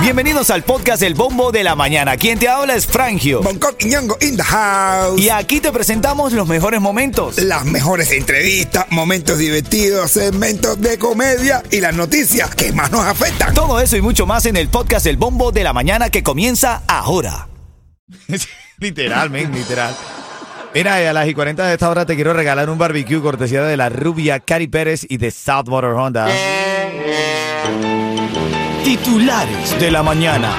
Bienvenidos al podcast El Bombo de la Mañana. Quien te habla es Frangio. Bangkok y Ñongo in the house. Y aquí te presentamos los mejores momentos. Las mejores entrevistas, momentos divertidos, segmentos de comedia y las noticias que más nos afectan. Todo eso y mucho más en el podcast El Bombo de la Mañana que comienza ahora. Literalmente, literal. Mira, a las y 40 de esta hora te quiero regalar un barbecue cortesía de la rubia Cari Pérez y de Southwater Honda. Titulares de la mañana.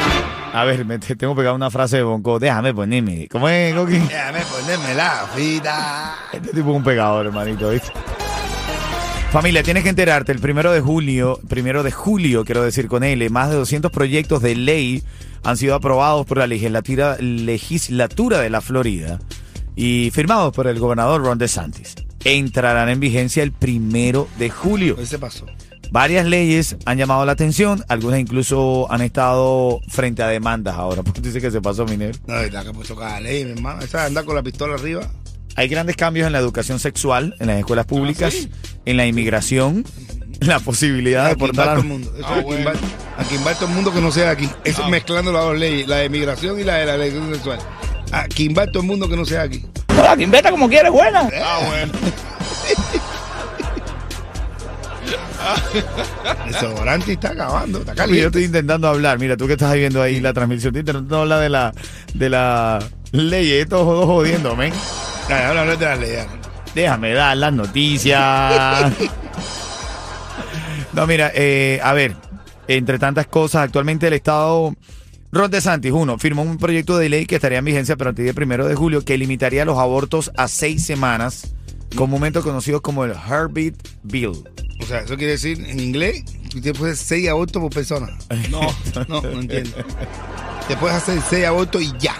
A ver, me te- tengo pegado una frase de Bonco. Déjame ponerme. ¿Cómo es, Coqui? Déjame ponerme la vida. Este tipo es un pegador, hermanito, ¿viste? Familia, tienes que enterarte, el primero de julio, primero de julio, quiero decir con él, más de 200 proyectos de ley han sido aprobados por la legislatura, legislatura de la Florida y firmados por el gobernador Ron DeSantis. Entrarán en vigencia el primero de julio. ¿Qué se pasó? Varias leyes han llamado la atención, algunas incluso han estado frente a demandas ahora. ¿Por qué dice que se pasó, Minero? No, está que puso cada ley, mi hermano. Esa anda con la pistola arriba. Hay grandes cambios en la educación sexual, en las escuelas públicas, en la inmigración, en la posibilidad de Aquí portar todo el mundo. Eso Ah, bueno. va, aquí va todo el mundo que no sea aquí. Eso Ah. mezclando las dos leyes, la de migración y la de la elección sexual. Aquí va todo el mundo que no sea aquí. Ah, bueno. El desodorante está acabando, está Yo caliente. estoy intentando hablar. Mira, tú que estás viendo ahí la transmisión de internet, no habla de la, de la ley. Estos dos jodiendo, men. Dale, ahora hablar de las leyes. Déjame dar las noticias. No, mira, eh, a ver, entre tantas cosas, actualmente el Estado, Ron DeSantis, uno, firmó un proyecto de ley que estaría en vigencia a partir del primero de julio que limitaría los abortos a seis semanas, comúnmente conocidos como el Heartbeat Bill. O sea, eso quiere decir en inglés usted puede hacer 6 abortos por persona. No. No, no entiendo. Te puedes hacer 6 abortos y ya.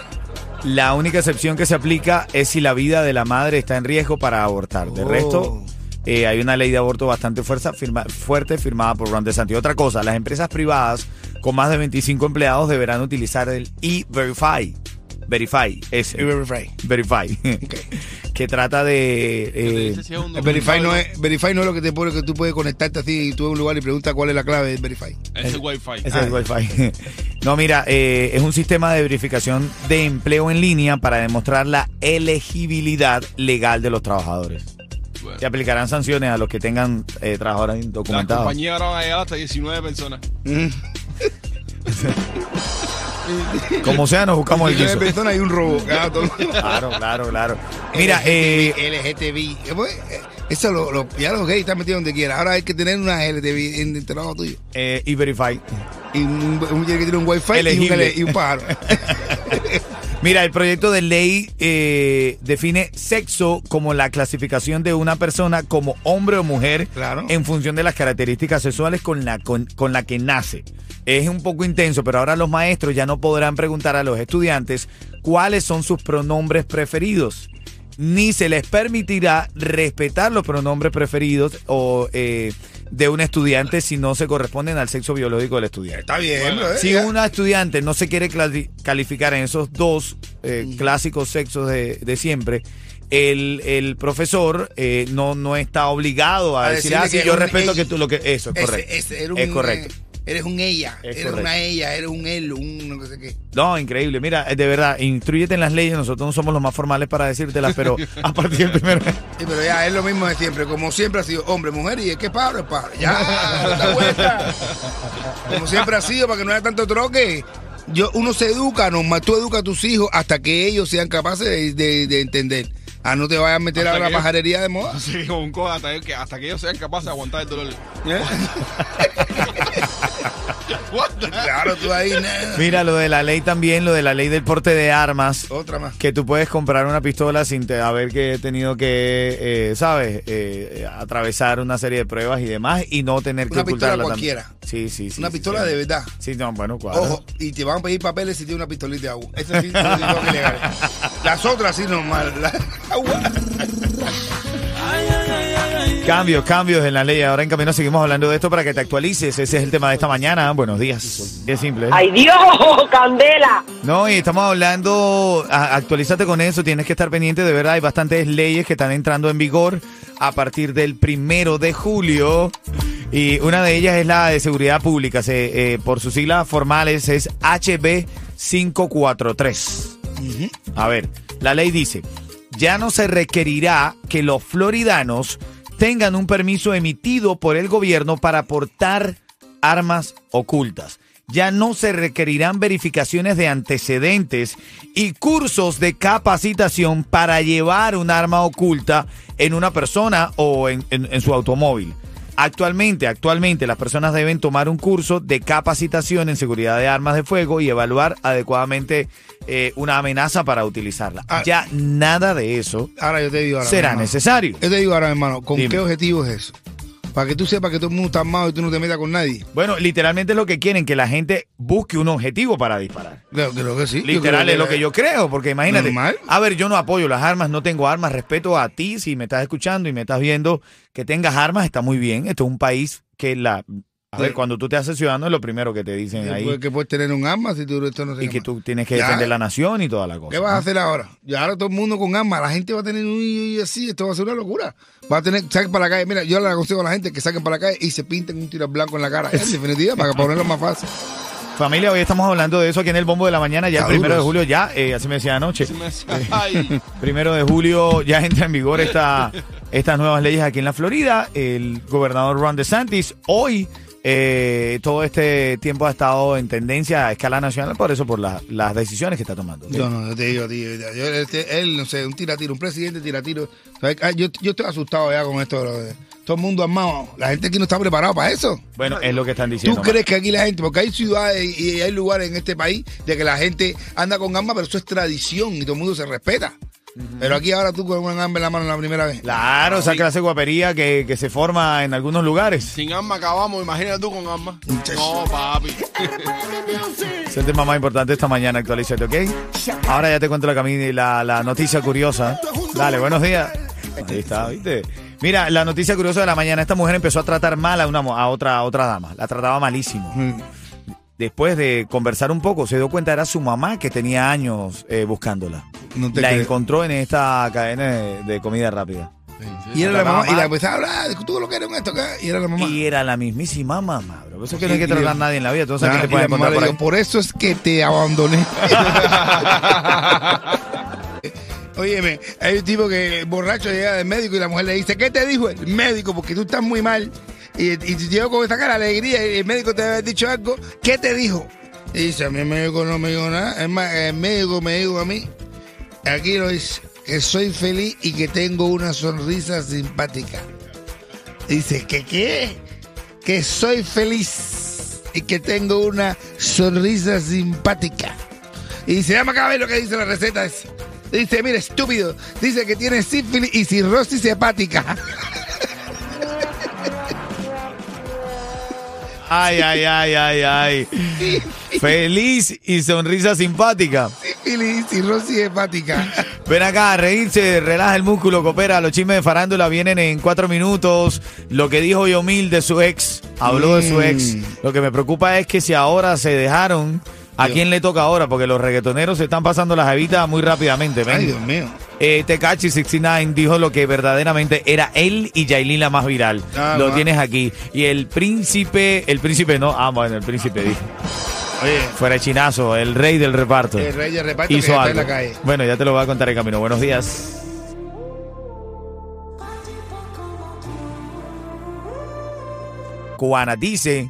La única excepción que se aplica es si la vida de la madre está en riesgo para abortar. De Oh. resto, eh, hay una ley de aborto bastante fuerza, firma- fuerte firmada por Ron DeSantis. Otra cosa, las empresas privadas con más de 25 empleados deberán utilizar el E-Verify. Verify, ese. Y Verify. Verify. que trata de... eh, El Verify no, es, Verify no es lo que te pone que tú puedes conectarte así y tú en un lugar y preguntas cuál es la clave del Verify. Es el Wi-Fi. Ese es el Wi-Fi. No, mira, eh, es un sistema de verificación de empleo en línea para demostrar la elegibilidad legal de los trabajadores. Bueno. Se aplicarán sanciones a los que tengan eh, trabajadores La indocumentados. compañía ahora va a llegar hasta 19 personas. Como sea, nos buscamos el guiso. personas y un robo. Claro, claro, claro. Mira, eh, LGTB. Eh, Eso lo, lo- ya los gays están metidos donde quiera. Ahora hay que tener una LGTB en el trabajo tuyo. eh, y Verify. Y un, un tiene que tener un wifi y un, y un pájaro. Mira, el proyecto de ley eh, define sexo como la clasificación de una persona como hombre o mujer Claro. en función de las características sexuales con la, con, con la que nace. Es un poco intenso, pero ahora los maestros ya no podrán preguntar a los estudiantes cuáles son sus pronombres preferidos. Ni se les permitirá respetar los pronombres preferidos o eh, de un estudiante si no se corresponden al sexo biológico del estudiante. Está bien, Bueno, eh, Si ya. una estudiante no se quiere calificar en esos dos eh, clásicos sexos de, de siempre, el, el profesor eh, no, no está obligado a, A decir, decirle ah, sí, yo respeto que tú lo que... Eso es Ese- correcto. ese, eres un, es correcto. Eres un ella, Es eres correcto. una ella, eres un él, un no sé qué. No, increíble. Mira, eh, de verdad, instruyete en las leyes. Nosotros no somos los más formales para decírtelas, pero a partir del primero... Sí, pero ya es lo mismo de siempre. Como siempre ha sido hombre, mujer y el que es pájaro es pájaro. Ya, vuelta. Como siempre ha sido, para que no haya tanto troque. Yo, uno se educa, normal. Tú educas a tus hijos hasta que ellos sean capaces de, de- de entender. Ah, no te vayas a meter a la ellos- pajarería de moda. Sí, con un cojo hasta que, hasta que ellos sean capaces de aguantar el dolor. ¿Eh? Claro, tú ahí. Mira, lo de la ley también, lo de la ley del porte de armas. Otra más. que tú puedes comprar una pistola sin te- haber que tenido que, eh, ¿sabes? Eh, atravesar una serie de pruebas y demás y no tener que Una pistola ocultarla también. cualquiera. Sí, sí, sí. Una sí, pistola sí. de verdad. Sí, no, bueno, cuadra. Ojo, y te van a pedir papeles si tienes una pistolita de agua. Eso sí, sí tengo que legal. Las otras sí normal. La- agua. Cambios, cambios en la ley. Ahora en camino seguimos hablando de esto para que te actualices. Ese es el tema de esta mañana. Buenos días. Es simple. ¿eh? ¡Ay, Dios! ¡Candela! No, y estamos hablando, a- actualízate con eso, tienes que estar pendiente, de verdad, hay bastantes leyes que están entrando en vigor a partir del primero de julio. Y una de ellas es la de seguridad pública. Se, eh, por sus siglas formales es HB 543. A ver, la ley dice, ya no se requerirá que los floridanos tengan un permiso emitido por el gobierno para portar armas ocultas. Ya no se requerirán verificaciones de antecedentes y cursos de capacitación para llevar un arma oculta en una persona o en, en- su automóvil. Actualmente, actualmente las personas deben tomar un curso de capacitación en seguridad de armas de fuego y evaluar adecuadamente eh, una amenaza para utilizarla. Ah. Ya nada de eso Ahora yo te digo ahora. será hermano. necesario. Yo te digo ahora, hermano, ¿con Dime. qué objetivo es eso? Para que tú sepas que todo el mundo está armado y tú no te metas con nadie. Bueno, literalmente es lo que quieren, que la gente busque un objetivo para disparar. Creo, creo que sí. Literal es lo que yo creo, porque imagínate. Normal. A ver, yo no apoyo las armas, no tengo armas, respeto a ti si me estás escuchando y me estás viendo que tengas armas, está muy bien. Esto es un país que la... A ver, Sí. cuando tú te haces ciudadano es lo primero que te dicen ahí. puedes- que puedes tener un arma si tú esto no se Y que tú tienes que Ya. defender la nación y toda la cosa. ¿Qué vas a hacer ahora? Y ahora todo el mundo con armas, la gente va a tener un y así, esto va a ser una locura. Va a tener, saquen para la calle, mira, yo le aconsejo a la gente que saquen para la calle y se pinten un tiro blanco en la cara, en definitiva, para ponerlo más fácil. Familia, hoy estamos hablando de eso aquí en el Bombo de la Mañana, ya el primero de julio, ya, eh, así me decía anoche. Me Ay, Primero de julio ya entra en vigor esta, estas nuevas leyes aquí en la Florida. El gobernador Ron DeSantis hoy, eh, todo este tiempo ha estado en tendencia a escala nacional, por eso, por la- las decisiones que está tomando. Yo no, yo te digo, tío, yo- yo- este- él, no sé, un tiratiro, un presidente tiratiro. ¿sabes? Ah, Yo, yo estoy asustado ya con esto, bro. todo el mundo armado. La gente aquí no está preparada para eso. Bueno, es lo que están ¿Tú diciendo. crees que aquí la gente, porque hay ciudades y hay lugares en este país de que la gente anda con armas, pero eso es tradición y todo el mundo se respeta? Pero aquí ahora tú con un arma en la mano la primera vez. Claro, esa clase de guapería que, que se forma en algunos lugares. sin arma acabamos, imagínate tú con arma. No, papi. Ese es el tema más importante esta mañana, actualízate, ¿ok? Ahora ya te cuento la, cami- la, la noticia curiosa. Dale, buenos días. Ahí está, ¿viste? Mira, la noticia curiosa de la mañana. Esta mujer empezó a tratar mal a, una, mo- a otra, a otra dama. La trataba malísimo. Después de conversar un poco, se dio cuenta era su mamá que tenía años eh, buscándola. No te La encontró en esta cadena de, de comida rápida. Y era la mamá, y la empezaba a hablar, tú lo que eres un esto, ¿qué? y era la mamá. Y era la mismísima mamá, bro. Por eso es que Sí, no hay que tratar a nadie en la vida. Tú no sabes Ah, qué te y la puede mamá encontrar le por ahí. por eso es que te abandoné. Óyeme, hay un tipo que borracho llega del médico y la mujer le dice, ¿qué te dijo el médico? Porque tú estás muy mal. Y, y llegó con esta cara de alegría y el médico te había dicho algo, ¿qué te dijo? Dice, a mí el médico no me dijo nada. Es más, el médico me dijo a mí, aquí lo dice, que soy feliz y que tengo una sonrisa simpática. Dice, ¿que qué? Que soy feliz y que tengo una sonrisa simpática. Y dice, dame acá a ver lo que dice la receta. Dice, mira, estúpido. Dice que tiene sífilis y cirrosis hepática. Ay, ay, ay, ay, ay. Feliz y sonrisa simpática. Sífilis y cirrosis hepática. Ven acá, reírse, relaja el músculo, coopera. Los chismes de farándula vienen en cuatro minutos. Lo que dijo Yomil de su ex, habló de su ex. Mm. Lo que me preocupa es que si ahora se dejaron, ¿a quién le toca ahora? Porque los reggaetoneros se están pasando las evitas muy rápidamente. ven. Ay, Dios mío. Eh, Tekashi 69 dijo lo que verdaderamente era él y Yailin la más viral. Ah, lo tienes aquí. Y el príncipe, el príncipe no, ah, bueno, el príncipe dijo. Oye, Fuera de chinazo, el rey del reparto. el rey de reparto que hizo está algo. en la calle. Bueno, ya te lo voy a contar en camino. Buenos días. Cubana dice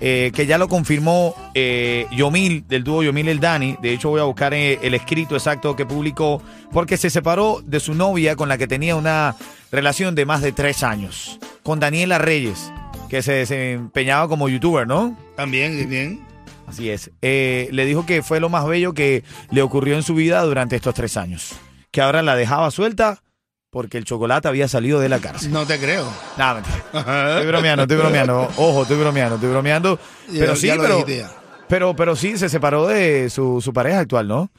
eh, que ya lo confirmó eh, Yomil, del dúo Yomil el Dani. De hecho, voy a buscar eh, el escrito exacto que publicó, porque se separó de su novia con la que tenía una relación de más de tres años, con Daniela Reyes, que se desempeñaba como youtuber, ¿no? También, bien. Así es. Le dijo que fue lo más bello que le ocurrió en su vida durante estos tres años. Que ahora la dejaba suelta porque el chocolate había salido de la cárcel. No te creo. Nada, mentira. Estoy bromeando, estoy bromeando. Ojo, estoy bromeando, estoy bromeando. Pero Ya- sí, ya pero, pero, pero sí, se separó de su, su pareja actual, ¿no?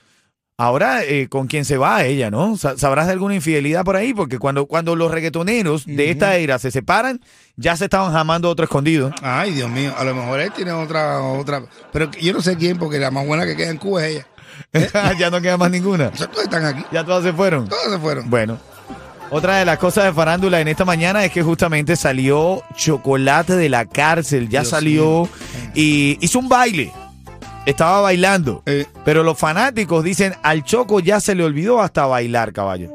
Ahora, eh, ¿con quién se va ella, no? Sa- ¿Sabrás de alguna infidelidad por ahí? Porque cuando, cuando los reggaetoneros de esta era se separan, ya se estaban jamando otro escondido. Ay, Dios mío. A lo mejor él tiene otra, otra. Pero yo no sé quién, porque la más buena que queda en Cuba es ella. ya no queda más ninguna. O sea, todos están aquí. Ya todas se fueron. Todos se fueron. Bueno, Otra de las cosas de farándula en esta mañana es que justamente salió Chocolate de la cárcel. Ya Dios salió y hizo un baile. Estaba bailando. Eh. Pero los fanáticos dicen, al Choco ya se le olvidó hasta bailar, caballo.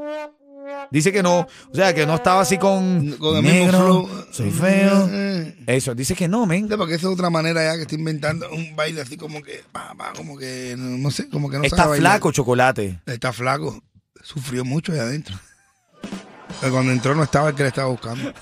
Dice que no, o sea, que no estaba así con, Con el mismo negro, flow. soy feo. Eh. Eso, dice que no, men. Porque esa es otra manera ya que estoy inventando un baile así como que, como que, no, no sé, como que no Está sabe bailar. flaco Chocolate. Está flaco. Sufrió mucho ahí adentro. Pero cuando entró no estaba el que le estaba buscando.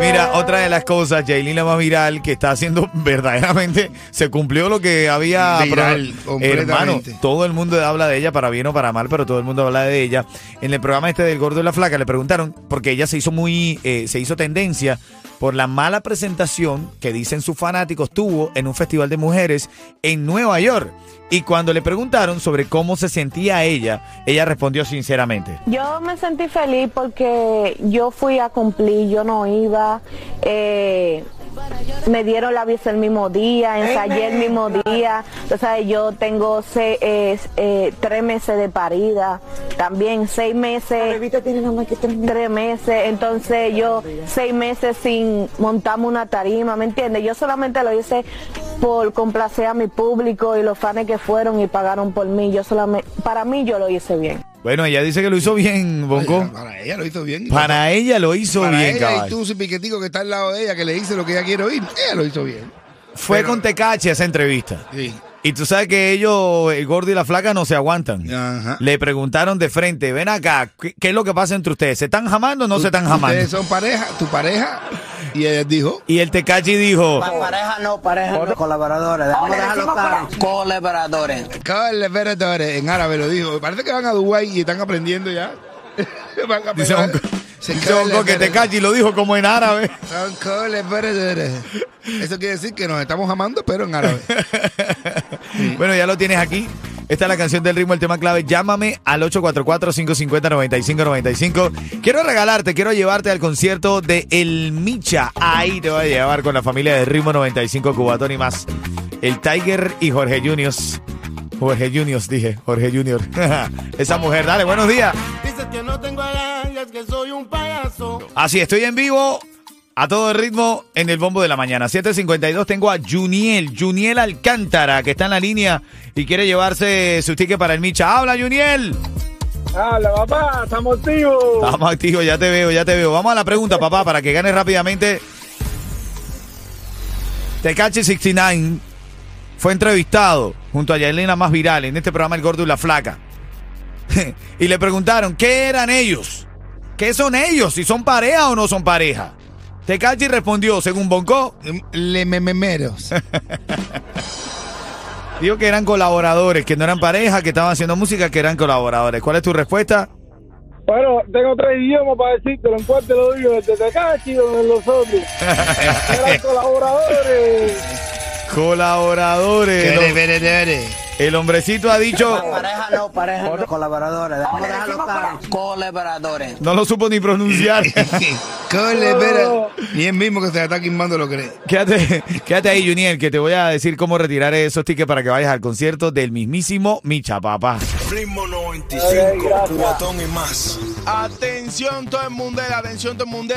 Mira, otra de las cosas, Jailin la más viral, que está haciendo verdaderamente, se cumplió lo que había... Viral, pro- Hermano, todo el mundo habla de ella, para bien o para mal, pero todo el mundo habla de ella. En el programa este del Gordo y la Flaca le preguntaron, porque ella se hizo muy, eh, se hizo tendencia por la mala presentación que dicen sus fanáticos tuvo en un festival de mujeres en Nueva York. Y cuando le preguntaron sobre cómo se sentía ella, ella respondió sinceramente. Yo me sentí feliz porque yo fui a cumplir, yo no iba. eh, me dieron la visa el mismo día, ensayé el mismo día. O sea, yo tengo se- eh, eh, tres meses de parida, también seis meses. tres meses. Entonces yo seis meses sin montarme una tarima, ¿me entiendes? Yo solamente lo hice por complacer a mi público y los fans que fueron y pagaron por mí. Yo solamente, para mí yo lo hice bien. Bueno, ella dice que lo hizo bien, Bonco. Para ella lo hizo bien. Para ella lo hizo Para bien, ella y caballo. tú, ese piquetico que está al lado de ella, que le dice lo que ella quiere oír, ella lo hizo bien. Fue Pero- con Tecachi a esa entrevista. Sí. Y tú sabes que ellos, el gordo y la flaca, no se aguantan. Ajá. Le preguntaron de frente, ven acá, ¿qué, qué es lo que pasa entre ustedes? ¿Se están jamando o no se están jamando? Ustedes son pareja, tu pareja. Y ella dijo, Y el Tecachi dijo, Pareja no, pareja no. Colaboradores. Vamos a dejarlo claro. Colaboradores. colaboradores, en árabe lo dijo. Parece que van a Dubái y están aprendiendo ya. van a Bonco que colaboradores. Tecachi lo dijo como en árabe. Eso quiere decir que nos estamos amando, pero en árabe. Bueno, ya lo tienes aquí. Esta es la canción del ritmo, el tema clave. Llámame al 844-550-9595. Quiero regalarte, quiero llevarte al concierto de El Micha. Ahí te voy a llevar con la familia de Ritmo 95 Cubatón y más. El Tiger y Jorge Juniors. Jorge Juniors, dije. Jorge Junior. Esa mujer, dale, buenos días. Dices que no tengo agallas, que soy un payaso. Así, estoy en vivo a todo el ritmo en el bombo de la mañana. 7.52 tengo a Juniel, Juniel Alcántara, que está en la línea y quiere llevarse su ticket para el Micha. ¡Habla, Juniel! Hola, papá, estamos activos. Vamos, activo, ya te veo, ya te veo. Vamos a la pregunta, papá, para que ganes rápidamente. Tecachi 69 fue entrevistado junto a Yelena más viral en este programa El Gordo y la Flaca. y le preguntaron, ¿qué eran ellos? ¿Qué son ellos? ¿Si son pareja o no son pareja? Tecachi respondió, según Bonco, Le mememeros. dijo que eran colaboradores, que no eran pareja, que estaban haciendo música, que eran colaboradores. ¿Cuál es tu respuesta? Bueno, tengo tres idiomas para decírtelo. En cuál te lo digo, desde Tecachi o de los otros. Eran colaboradores. Colaboradores. Colaboradores. El hombrecito ha dicho, Pareja no, pareja no. Colaboradores. Colaboradores. no lo supo ni pronunciar. Colaboradores. Ni él mismo que se está quimbando lo cree. Quédate, quédate ahí, Juniel, que te voy a decir cómo retirar esos tickets para que vayas al concierto del mismísimo Micha, papá. Ritmo 95, Ok, gracias. cubatón y más. Atención todo el mundo, atención todo el mundo.